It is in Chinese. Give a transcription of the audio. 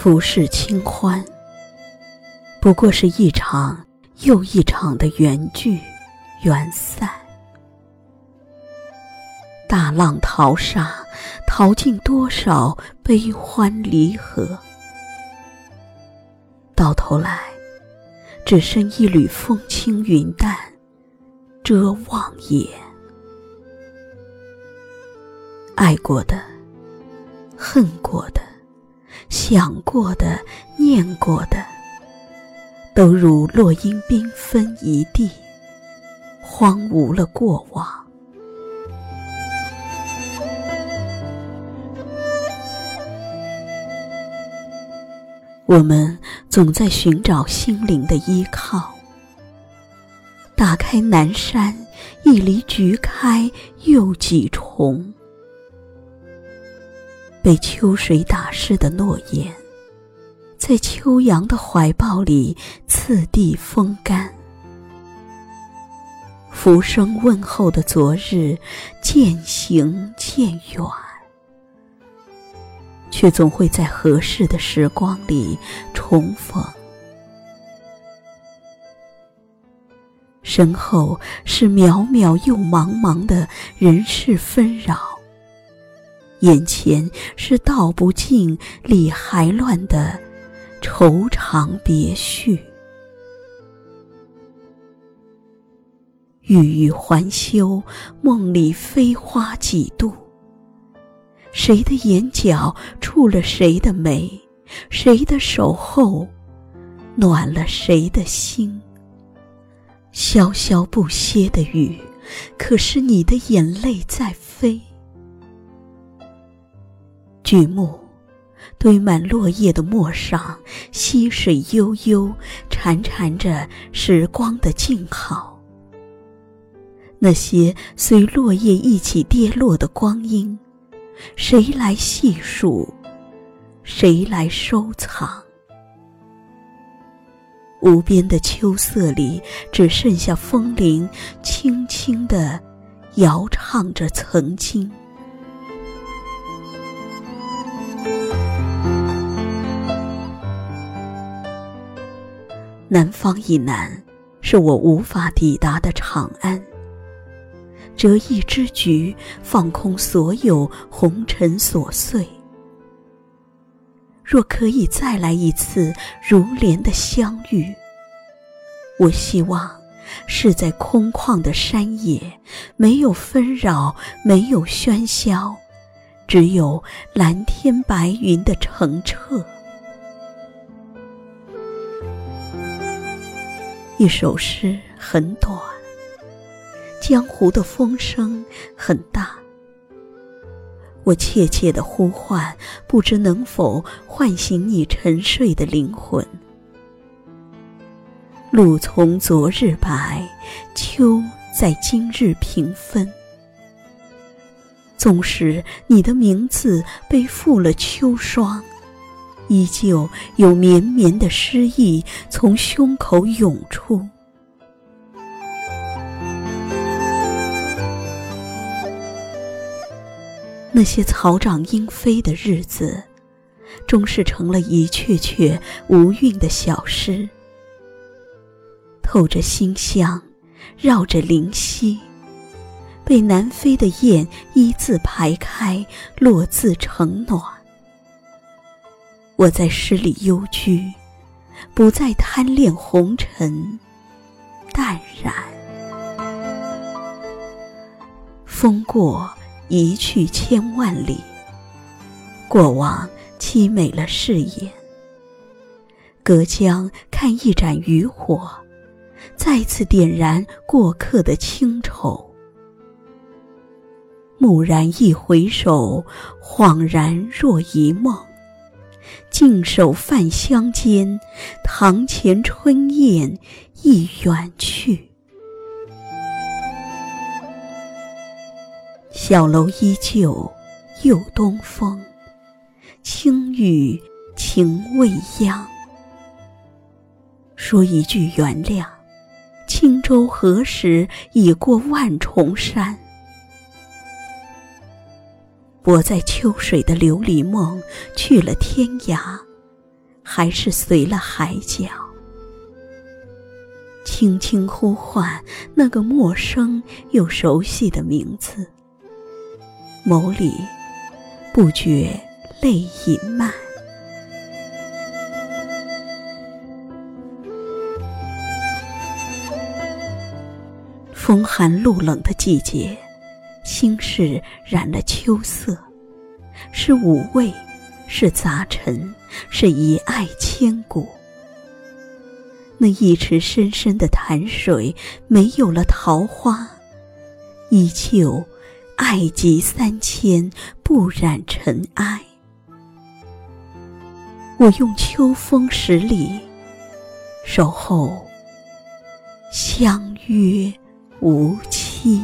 浮世清欢，不过是一场又一场的缘聚缘散。大浪淘沙，淘尽多少悲欢离合，到头来，只剩一缕风轻云淡，遮望眼。爱过的，恨过的，想过的，念过的，都如落英缤纷一地，荒芜了过往。我们总在寻找心灵的依靠。打开南山，一篱菊开又几重。被秋水打湿的诺言，在秋阳的怀抱里次第风干。浮生问候的昨日，渐行渐远。却总会在合适的时光里重逢。身后是渺渺又茫茫的人世纷扰，眼前是道不尽理还乱的愁肠别绪。欲语还休，梦里飞花几度。谁的眼角触了谁的眉，谁的守候暖了谁的心。潇潇不歇的雨，可是你的眼泪在飞。巨木堆满落叶的陌上，溪水悠悠潺潺着时光的静好。那些随落叶一起跌落的光阴。谁来细数？谁来收藏？无边的秋色里，只剩下风铃轻轻地摇唱着曾经。南方以南，是我无法抵达的长安。折一支菊，放空所有红尘琐碎。若可以再来一次如莲的相遇，我希望是在空旷的山野，没有纷扰，没有喧嚣，只有蓝天白云的澄澈。一首诗很短。江湖的风声很大，我切切的呼唤，不知能否唤醒你沉睡的灵魂。露从昨日白，秋在今日平分。纵使你的名字背负了秋霜，依旧有绵绵的诗意从胸口涌出。那些草长莺飞的日子，终是成了一阙阙无韵的小诗，透着馨香，绕着灵犀，被南飞的雁一字排开，落字成暖。我在诗里幽居，不再贪恋红尘，淡然。风过。一去千万里，过往凄美了誓言。隔江看一盏渔火，再次点燃过客的清愁。蓦然一回首，恍然若一梦。静守饭香间，堂前春燕已远去。小楼依旧，又东风，轻语情未央。说一句原谅，轻舟何时已过万重山？我在秋水的琉璃梦去了天涯，还是随了海角，轻轻呼唤那个陌生又熟悉的名字，眸里不觉泪隐漫。风寒露冷的季节，心事染了秋色，是五味，是杂陈，是以爱千古。那一池深深的潭水，没有了桃花，依旧爱极三千，不染尘埃。我用秋风十里，守候相约。无期。